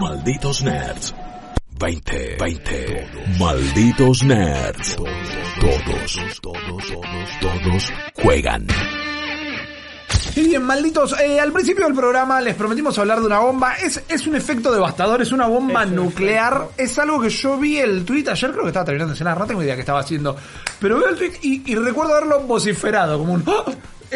Malditos nerds. 20, 20. Malditos nerds. Todos, todos, todos, todos juegan. Y bien, malditos, eh, al principio del programa les prometimos hablar de una bomba. Es, es un efecto devastador, es una bomba nuclear. Es algo que yo vi el tweet ayer, creo que estaba terminando de cenar, no tengo idea qué estaba haciendo. Pero veo el tweet y, y recuerdo haberlo vociferado, como un... ¡Ah!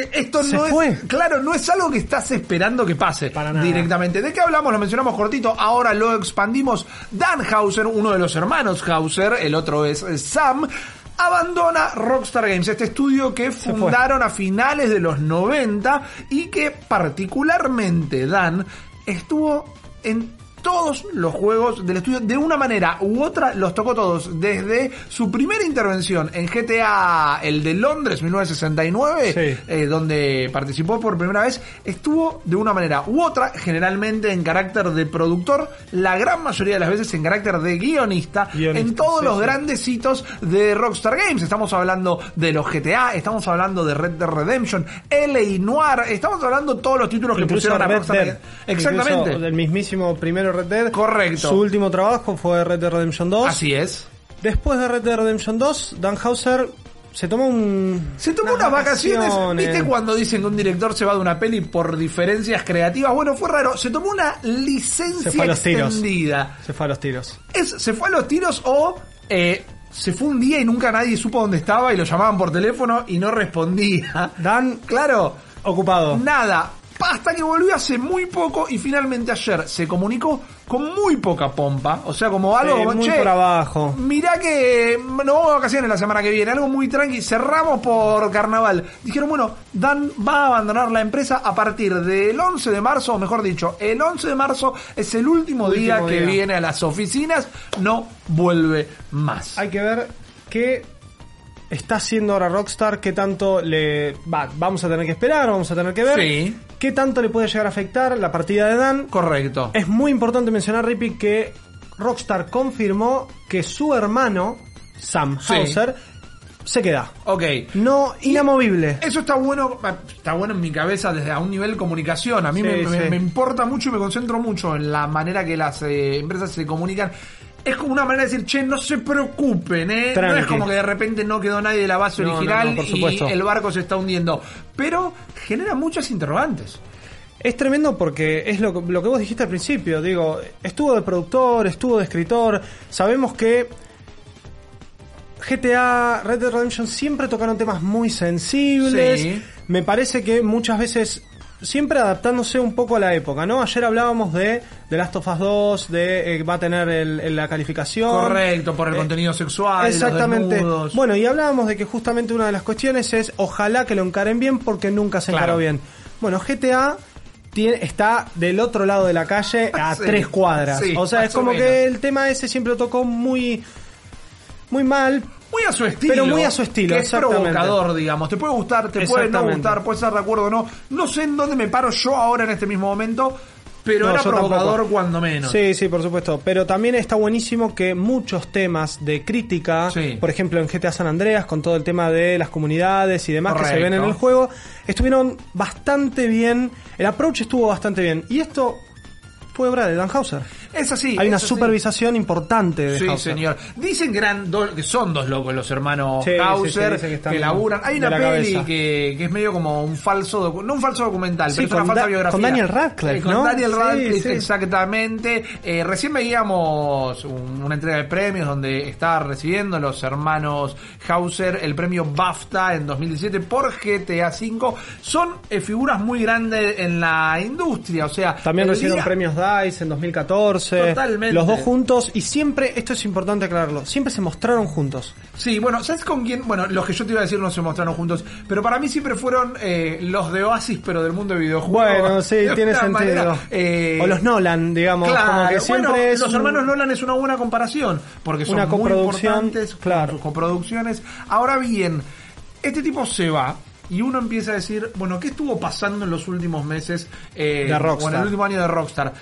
Eh, Esto Se no fue. es, claro, no es algo que estás esperando que pase Para nada. directamente. ¿De qué hablamos? Lo mencionamos cortito, ahora lo expandimos. Dan Hauser, uno de los hermanos Hauser, el otro es eh, Sam, abandona Rockstar Games, este estudio que fundaron a finales de los 90 y que particularmente Dan estuvo en todos los juegos del estudio de una manera u otra los tocó todos desde su primera intervención en GTA el de Londres 1969 Sí. eh, donde participó por primera vez estuvo de una manera u otra generalmente en carácter de productor la gran mayoría de las veces en carácter de guionista, Guionista, en todos sí, los sí. grandes hitos de Rockstar Games estamos hablando de los GTA estamos hablando de Red Dead Redemption LA Noir estamos hablando de todos los títulos que pusieron a Rockstar Dead. Exactamente Incluso del mismísimo primero Red Dead. Correcto. Su último trabajo fue Red Dead Redemption 2. así es Después de Red Dead Redemption 2, Dan Hauser se tomó un... Se tomó unas vacaciones. ¿Viste cuando dicen que un director se va de una peli por diferencias creativas? Bueno, fue raro. Se tomó una licencia Se fue a los tiros. extendida. Se fue a los tiros. Es, se fue a los tiros o eh, se fue un día y nunca nadie supo dónde estaba y lo llamaban por teléfono y no respondía. Dan, Claro, ocupado. nada. Hasta que volvió hace muy poco y finalmente ayer se comunicó con muy poca pompa. O sea, como algo Sí, como, muy "Che, por abajo. Mirá que no vamos de vacaciones la semana que viene, algo muy tranqui, cerramos por carnaval. Dijeron, bueno, Dan va a abandonar la empresa a partir del 11 de marzo, o mejor dicho, el 11 de marzo es el último, día Último que día. viene a las oficinas, no vuelve más. Hay que ver qué está haciendo ahora Rockstar, qué tanto le... Va, vamos a tener que esperar, vamos a tener que ver. Sí. Qué tanto le puede llegar a afectar la partida de Dan. Correcto. Es muy importante mencionar, Rippy, que Rockstar confirmó que su hermano, Sam Sí. Hauser, se queda. Ok. No inamovible. Eso está bueno, está bueno en mi cabeza desde a un nivel comunicación. A mí Sí, me, me- sí. me importa mucho y me concentro mucho en la manera que las eh, empresas se comunican. Es como una manera de decir, che, no se preocupen, ¿eh? No es como que de repente no quedó nadie de la base No, original no, no, por y el barco se está hundiendo. Pero genera muchas interrogantes. Es tremendo porque es lo, que- lo que vos dijiste al principio. Digo, estuvo de productor, estuvo de escritor. Sabemos que GTA, Red Dead Redemption siempre tocaron temas muy sensibles. Sí. Me parece que muchas veces siempre adaptándose un poco a la época, ¿no? Ayer hablábamos de The Last of Us 2, de eh, va a tener el- el- la calificación. Correcto, por el Eh, contenido sexual, Exactamente. Bueno, y hablábamos de que justamente una de las cuestiones es ojalá que lo encaren bien porque nunca se Claro. encaró bien. Bueno, GTA tiene, está del otro lado de la calle a Sí, tres cuadras. sí, o sea, es como menos. que el tema ese siempre lo tocó muy, muy mal. Muy a su estilo. Pero muy a su estilo, Que es provocador, digamos. Te puede gustar, te puede no gustar, puedes estar de acuerdo o no. No sé en dónde me paro yo ahora en este mismo momento, pero No, era provocador tampoco. cuando menos. Sí, sí, por supuesto. Pero también está buenísimo que muchos temas de crítica, Sí. por ejemplo en GTA San Andreas, con todo el tema de las comunidades y demás que se ven en el juego, estuvieron bastante bien. El approach estuvo bastante bien. Y esto fue obra de Dan Hauser. Es así. Hay una así. supervisación importante de Sí, Hauser. señor. Dicen que, eran do- que son dos locos los hermanos Sí, Hauser sí, que que, laburan. Hay una peli que, que es medio como un falso, no un falso documental, pero es una falsa Da- biografía. con Daniel Radcliffe, Eh, con ¿no? Daniel Radcliffe, exactamente. Eh, recién veíamos un- una entrega de premios donde está recibiendo los hermanos Hauser el premio BAFTA en 2017 por GTA V. Son eh, figuras muy grandes en la industria, o sea, También recibieron día- premios DICE en 2014. 14, Totalmente. los dos juntos y siempre, esto es importante aclararlo, siempre se mostraron juntos. Sí, bueno, ¿sabes con quién? Bueno, los que yo te iba a decir no se mostraron juntos, pero para mí siempre fueron eh, los de Oasis, pero del mundo de videojuegos. Bueno, sí, De tiene sentido. manera, eh, o los Nolan, digamos, Claro, como que siempre bueno, es los un- hermanos Nolan es una buena comparación, porque son Una muy importantes claro. sus coproducciones. Ahora bien, este tipo se va y uno empieza a decir, bueno, ¿qué estuvo pasando en los últimos meses eh, De Rockstar. o en el último año de Rockstar?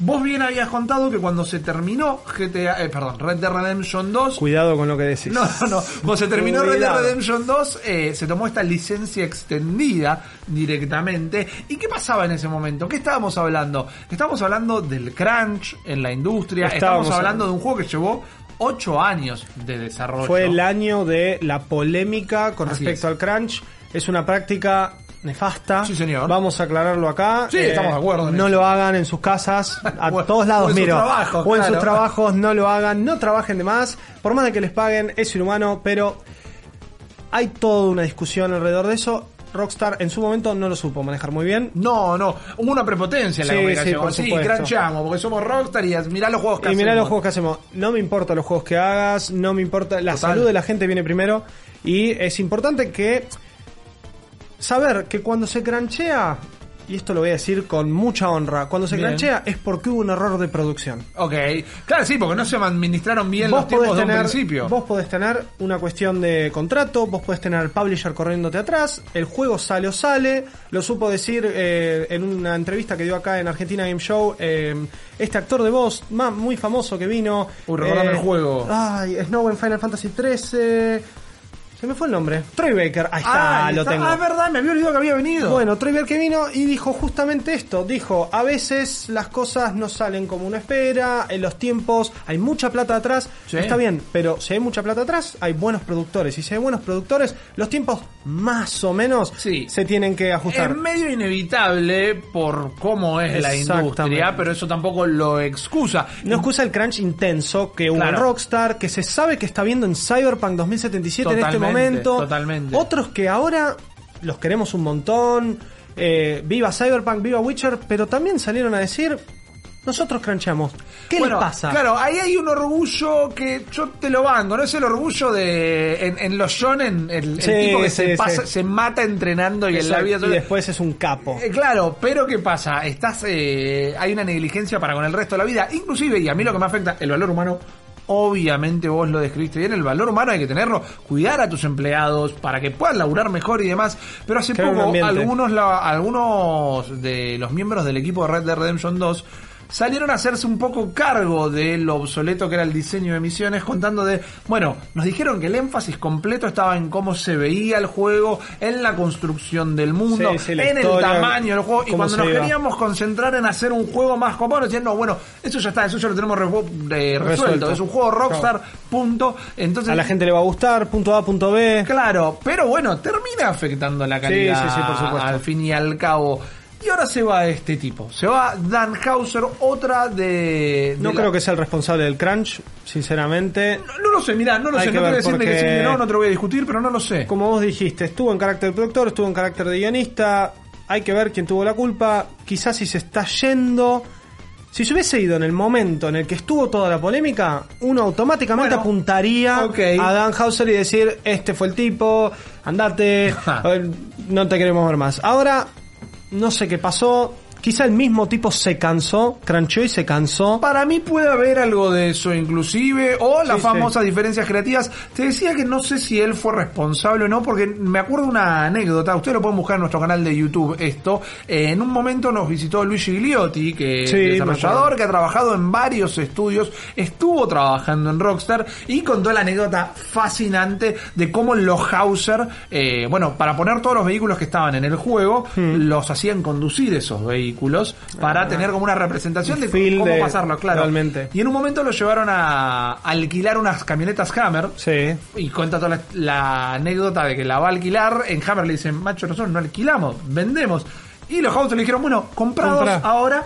Vos bien habías contado que cuando se terminó GTA, eh, perdón, Red Dead Redemption 2, Cuidado con lo que decís. no, no, no. Cuando se terminó Red Dead. Redemption 2, eh, se tomó esta licencia extendida directamente. ¿Y qué pasaba en ese momento? ¿Qué estábamos hablando? Estábamos hablando del crunch en la industria. Estábamos Estábamos hablando de un juego que llevó 8 años de desarrollo. Fue el año de la polémica con Así respecto es. al crunch. Es una práctica nefasta. Sí, señor. Vamos a aclararlo acá. Eh, Sí, estamos de acuerdo No lo hagan en sus casas, a O- todos o lados, en sus trabajos, o en sus trabajos, no lo hagan. No trabajen de más. Por más de que les paguen, es inhumano, pero hay toda una discusión alrededor de eso. Rockstar en su momento no lo supo manejar muy bien. No, no, hubo una prepotencia en la Sí, comunicación. sí, por Sí, porque somos Rockstar y mirá los juegos que Y mirá hacemos. los juegos que hacemos. No me importa los juegos que hagas, no me importa. La Total. salud de la gente viene primero. Y es importante que. Saber que cuando se cranchea. Y esto lo voy a decir con mucha honra. Cuando se Bien. cranchea es porque hubo un error de producción. Ok, claro, sí, porque no se administraron bien Vos los tiempos de un principio. vos podés tener una cuestión de contrato, vos podés tener al publisher corriéndote atrás, el juego sale o sale, lo supo decir eh, en una entrevista que dio acá en Argentina Game Show, eh, este actor de voz ma- muy famoso que vino. Uy, recordame el juego. Ay, Snow en Final Fantasy XIII. Se me fue el nombre. Troy Baker, ahí está, Ah, lo está- tengo. Ah, es verdad, me había olvidado que había venido. Bueno, Troy Baker vino y dijo justamente esto. Dijo, a veces las cosas no salen como uno espera, en los tiempos hay mucha plata atrás. Sí. Está bien, pero si hay mucha plata atrás, hay buenos productores. Y si hay buenos productores, los tiempos más o menos Sí. se tienen que ajustar. Es medio inevitable por cómo es la industria, pero eso tampoco lo excusa. No excusa el crunch intenso que hubo en. Rockstar, que se sabe que está viendo en Cyberpunk 2077 en este Totalmente, momento. totalmente. Otros que ahora los queremos un montón. eh, viva Cyberpunk, viva Witcher, pero también salieron a decir, nosotros crunchamos. ¿Qué Bueno, les pasa? Claro, ahí hay un orgullo que yo te lo banco, no es el orgullo de en, en los shonen, el, el tipo que sí, se, sí. pasa- se mata entrenando y en la vida y después es un capo. Eh, claro, pero ¿qué pasa? Estás, eh, hay una negligencia para con el resto de la vida. Inclusive, y a mí lo que me afecta, el valor humano, obviamente vos lo describiste bien, el valor humano hay que tenerlo, cuidar a tus empleados para que puedan laburar mejor y demás. Pero hace poco, algunos, la- algunos de los miembros del equipo de Red Dead Redemption 2 salieron a hacerse un poco cargo de lo obsoleto que era el diseño de misiones, contando de, bueno, nos dijeron que el énfasis completo estaba en cómo se veía el juego, en la construcción del mundo, Sí, sí, la en el tamaño del juego, y cuando nos iba. queríamos concentrar en hacer un juego más nos decían, no, bueno, eso ya está, eso ya lo tenemos re- eh, resuelto, Resuelto. es un juego Rockstar, punto. Entonces, A la gente le va a gustar, punto A, punto B. Claro, pero bueno, termina afectando la calidad sí, sí, por supuesto. al fin y al cabo. Y ahora se va este tipo, se va Dan Hauser, otra de... de No la- creo que sea el responsable del crunch, sinceramente. No, no lo sé, mirá, no lo Hay sé, que no quiero ver, decirte que porque- sí que no, no te lo voy a discutir, pero no lo sé. Como vos dijiste, estuvo en carácter de productor, estuvo en carácter de guionista. Hay que ver quién tuvo la culpa. Quizás si se está yendo. Si se hubiese ido en el momento en el que estuvo toda la polémica, uno automáticamente Bueno, apuntaría a Dan Hauser y decir, este fue el tipo, andate, no te queremos ver más. Ahora, no sé qué pasó. Quizá el mismo tipo se cansó, cranchó y se cansó. Para mí puede haber algo de eso inclusive, o las Sí, famosas diferencias creativas. Te decía que no sé si él fue responsable o no, porque me acuerdo una anécdota, ustedes lo pueden buscar en nuestro canal de YouTube esto. Eh, en un momento nos visitó Luigi Gliotti, que es Sí, me desarrollador, que ha trabajado en varios estudios, estuvo trabajando en Rockstar y contó la anécdota fascinante de cómo los Hauser, eh, bueno, para poner todos los vehículos que estaban en el juego, Hmm. los hacían conducir esos vehículos para tener como una representación de cómo de- pasarlo, claro. realmente. Y en un momento lo llevaron a alquilar unas camionetas Hammer. Sí. Y cuenta toda la, la anécdota de que la va a alquilar. En Hammer le dicen, macho, nosotros no alquilamos, vendemos. Y los Hauser le dijeron, bueno, comprados Comprá. ahora.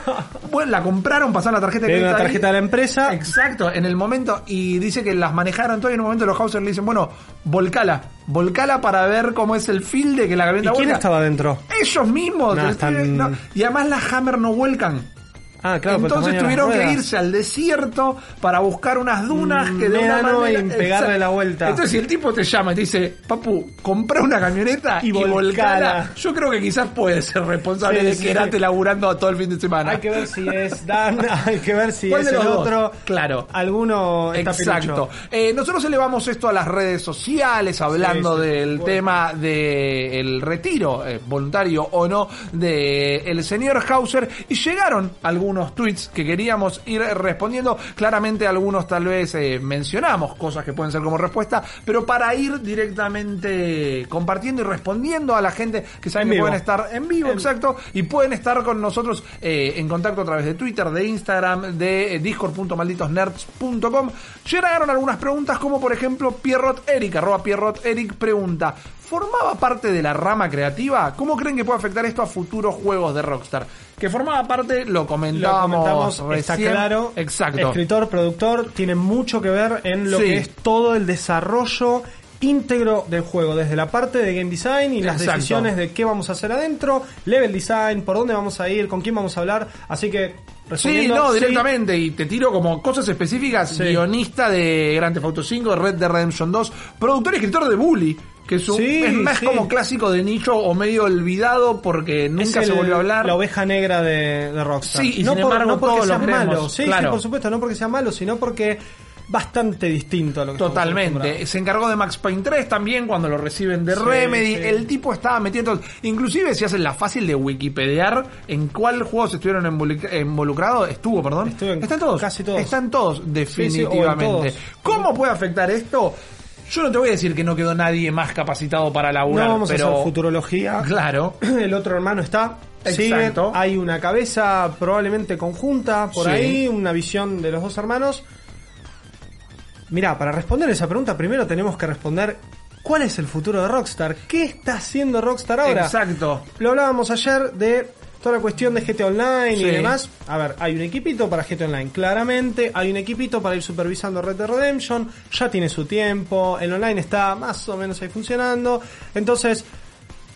Bueno, la compraron, pasaron la tarjeta de una crédito ahí. tarjeta de la empresa. Exacto, en el momento, y dice que las manejaron todo y en un momento los Hauser le dicen, bueno, volcala, volcala para ver cómo es el feel de que la ¿Y camioneta quién vuelca". estaba dentro? Ellos mismos. No, te están- escriben, no. Y además las Hammer no vuelcan. Ah, claro, Entonces tuvieron que irse al desierto para buscar unas dunas Un que de una manera... y pegarle la vuelta. Entonces si el tipo te llama y te dice, papu, comprá una camioneta y, Y volcala". yo creo que quizás puede ser responsable Sí, de sí, quedarte sí. laburando todo el fin de semana. Hay que ver si es Dan, hay que ver si ¿Cuál es el dos? otro. Claro. Alguno está Exacto. Eh, nosotros elevamos esto a las redes sociales hablando del Bueno. tema del retiro, eh, voluntario o no, de el señor Hauser y llegaron algunos tweets que queríamos ir respondiendo. Claramente algunos tal vez eh, mencionamos cosas que pueden ser como respuesta, pero para ir directamente compartiendo y respondiendo a la gente que saben En que vivo. pueden estar en vivo, En- exacto, y pueden estar con nosotros eh, en contacto a través de Twitter, de Instagram, de eh, discord.malditosnerds.com. Llegaron algunas preguntas como por ejemplo Pierrot Eric, arroba Pierrot Eric pregunta, ¿formaba parte de la rama creativa? ¿Cómo creen que puede afectar esto a futuros juegos de Rockstar? Que formaba parte, lo Lo comentábamos, comentamos, está claro. Exacto. Escritor, productor, tiene mucho que ver en lo Sí. que es todo el desarrollo íntegro del juego, desde la parte de game design y las Exacto. decisiones de qué vamos a hacer adentro, level design, por dónde vamos a ir, con quién vamos a hablar, así que Sí, no, sí, directamente. Y te tiro como cosas específicas. Sí. Guionista de Grand Theft Auto 5, Red Dead Redemption 2, productor y escritor de Bully. Que es, un- Sí, es más sí. como clásico de nicho o medio olvidado porque nunca se volvió a hablar. La oveja negra de, de Rockstar. Sí, y no, sin por- embargo no porque todos sea malo, sí, claro. sí, por supuesto, no porque sea malo, sino porque bastante distinto a lo que Totalmente. Se encargó de Max Payne 3 también cuando lo reciben de Sí, Remedy. sí. El tipo estaba metiendo. Inclusive si hacen la fácil de Wikipediar en cuál juegos estuvieron involu- involucrados, estuvo, perdón. Estuvo en Están todos. casi todos. Están todos, sí, definitivamente. todos. ¿Cómo puede afectar esto? Yo no te voy a decir que no quedó nadie más capacitado para laburar, No vamos pero a hacer futurología. claro. El otro hermano está. Sigue, Exacto. hay una cabeza probablemente conjunta por Sí. ahí, una visión de los dos hermanos. Mirá, para responder esa pregunta, primero tenemos que responder cuál es el futuro de Rockstar. ¿Qué está haciendo Rockstar ahora? Exacto. Lo hablábamos ayer de toda la cuestión de GTA Online Sí. y demás. A ver, hay un equipito para GTA Online, claramente. Hay un equipito para ir supervisando Red Dead Redemption. Ya tiene su tiempo. El online está más o menos ahí funcionando. Entonces,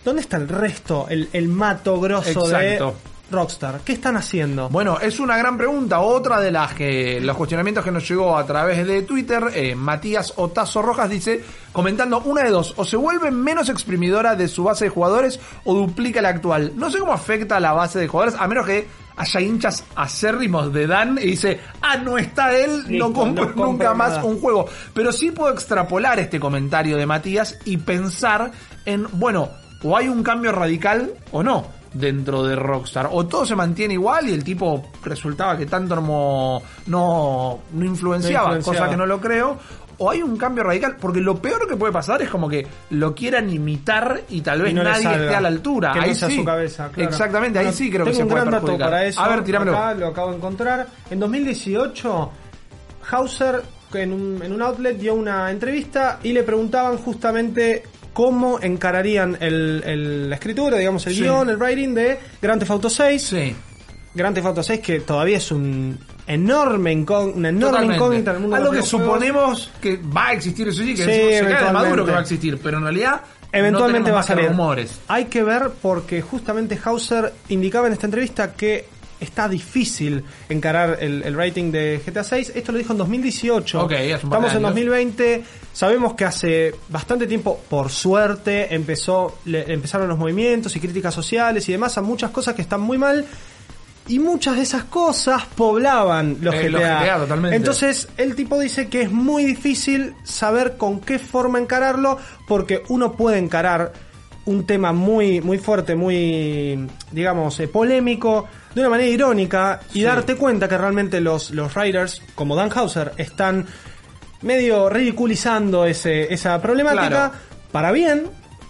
¿dónde está el resto? El, el mato grosso Exacto. de Rockstar. ¿Qué están haciendo? Bueno, es una gran pregunta. Otra de las que los cuestionamientos que nos llegó a través de Twitter, eh, Matías Otazo Rojas dice, comentando una de dos, o se vuelve menos exprimidora de su base de jugadores o duplica la actual. No sé cómo afecta a la base de jugadores, a menos que haya hinchas acérrimos de Dan y dice, ah, no está él, no compro no compro nunca más nada. un juego. Pero sí puedo extrapolar este comentario de Matías y pensar en, bueno, o hay un cambio radical o no dentro de Rockstar. O todo se mantiene igual y el tipo resultaba que tanto no, no, no influenciaba, No influenciaba. cosa que no lo creo. O hay un cambio radical, porque lo peor que puede pasar es como que lo quieran imitar y tal vez Y no le nadie esté a la altura. Que ahí sí. su cabeza, claro. Exactamente, ahí Bueno, sí creo que se un puede gran dato perjudicar. para eso. A ver, tirámelo. Acá lo acabo de encontrar. En 2018, Hauser en un, en un outlet dio una entrevista y le preguntaban justamente cómo encararían el, el- la escritura, digamos, el Sí. guion, el writing de Grand Theft Auto 6. Sí. Grand Theft Auto 6 que todavía es un enorme una enorme Totalmente. incógnita en el mundo de Algo los que suponemos que va a existir, eso sí, que Sí, se cae de maduro que va a existir, pero en realidad Eventualmente no va a salir. rumores. Hay que ver porque justamente Hauser indicaba en esta entrevista que está difícil encarar el, el rating de GTA 6. Esto lo dijo en 2018. Ok, hace un par de Estamos en años. 2020. Sabemos que hace bastante tiempo, por suerte, empezó le- empezaron los movimientos y críticas sociales y demás a muchas cosas que están muy mal. Y muchas de esas cosas poblaban los Eh, GTA. los GTA, totalmente. Entonces, el tipo dice que es muy difícil saber con qué forma encararlo, porque uno puede encarar un tema muy, muy fuerte, muy, digamos, eh, polémico, de una manera irónica, y Sí. darte cuenta que realmente los, los writers, como Dan Hauser, están medio ridiculizando ese, esa problemática Claro. para bien.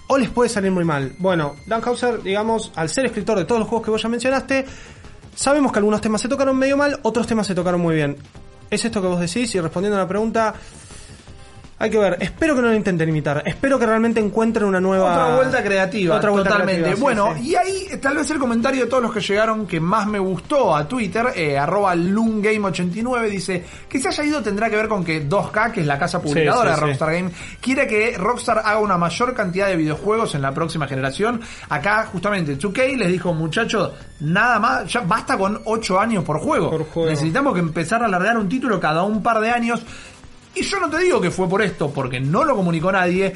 O les puede salir muy mal. Bueno, Dan Hauser, digamos, al ser escritor de todos los juegos que vos ya mencionaste, sabemos que algunos temas se tocaron medio mal, otros temas se tocaron muy bien. ¿Es esto que vos decís? Y respondiendo a la pregunta, Hay que ver, espero que no lo intenten imitar, espero que realmente encuentren una nueva... Otra vuelta creativa, Otra vuelta totalmente. creativa, bueno, sí. y ahí tal vez el comentario de todos los que llegaron que más me gustó a Twitter, eh, arroba LoonGame89, dice que se haya ido tendrá que ver con que 2K, que es la casa publicadora sí, de. Rockstar Game, quiere que Rockstar haga una mayor cantidad de videojuegos en la próxima generación. Acá, justamente, 2K les dijo, muchachos, nada más, ya basta con 8 años por juego. Por juego. Necesitamos que empezar a alargar un título cada un par de años. Y yo no te digo que fue por esto, porque no lo comunicó nadie,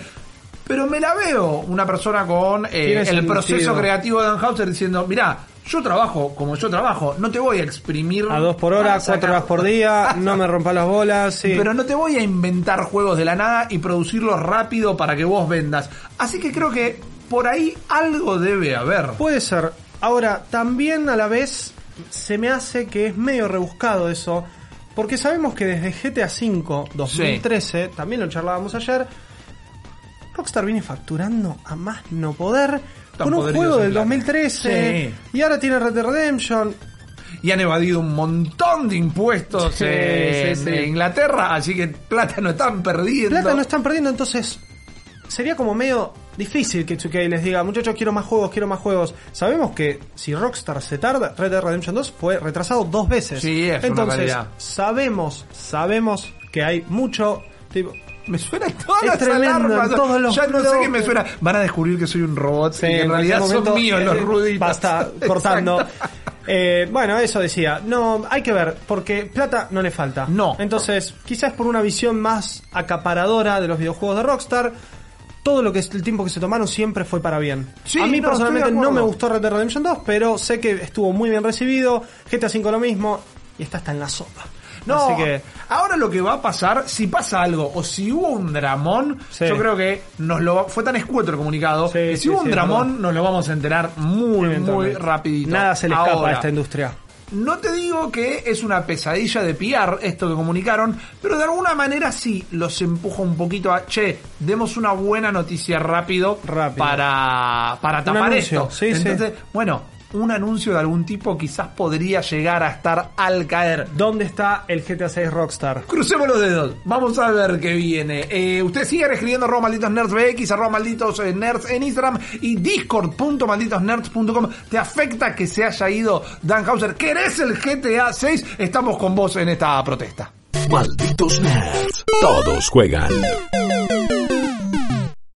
pero me la veo una persona con eh, el sentido. proceso creativo de Dan Hauser diciendo, mirá, yo trabajo como yo trabajo, no te voy a exprimir A dos por hora, cuatro horas por día, no me rompa las bolas, sí. Pero no te voy a inventar juegos de la nada y producirlos rápido para que vos vendas. Así que creo que por ahí algo debe haber. Puede ser. Ahora, también a la vez se me hace que es medio rebuscado eso. Porque sabemos que desde GTA V 2013, también lo charlábamos ayer, Rockstar viene facturando a más no poder Tan con un juego del plata. 2013 Sí. y ahora tiene Red Dead Redemption. Y han evadido un montón de impuestos Sí, en. Inglaterra, así que plata no están perdiendo. Plata no están perdiendo, entonces sería como medio difícil que 2K les diga, muchachos, quiero más juegos, quiero más juegos. Sabemos que si Rockstar se tarda, Red Dead Redemption 2 fue retrasado dos veces. Sí, es Entonces, sabemos, sabemos que hay mucho... tipo, Me suena todas Es las tremendo, alarmas. todos los ya no sé qué me suena. Van a descubrir que soy un robot Sí, y que en realidad son míos eh, los ruditos. Basta cortando. Eh, bueno, eso decía. No, hay que ver, porque plata no le falta. No. Entonces, quizás por una visión más acaparadora de los videojuegos de Rockstar, todo lo que es el tiempo que se tomaron siempre fue para bien. Sí, a mí no, personalmente no me gustó Red Dead Redemption 2, pero sé que estuvo muy bien recibido. GTA V lo mismo y está hasta en la sopa. No, Así que ahora lo que va a pasar, si pasa algo o si hubo un dramón, Sí. yo creo que nos lo fue tan escueto el comunicado Sí, que si hubo un dramón nos lo vamos a enterar muy muy rapidito. nada se le escapa Ahora, a esta industria. No te digo que es una pesadilla de PR esto que comunicaron, pero de alguna manera sí los empuja un poquito a, che, demos una buena noticia rápido, Rápido. para para tapar esto. sí, sí. Entonces, bueno, un anuncio de algún tipo quizás podría llegar a estar al caer. ¿Dónde está el GTA 6 Rockstar? Crucemos los dedos. Vamos a ver qué viene. Eh, ustedes siguen escribiendo arroba malditos nerds BX, arroba malditos eh, nerds en Instagram y discord.malditosnerds.com. ¿Te afecta que se haya ido Dan Hauser? ¿Querés el GTA 6? Estamos con vos en esta protesta. Malditos nerds. Todos juegan.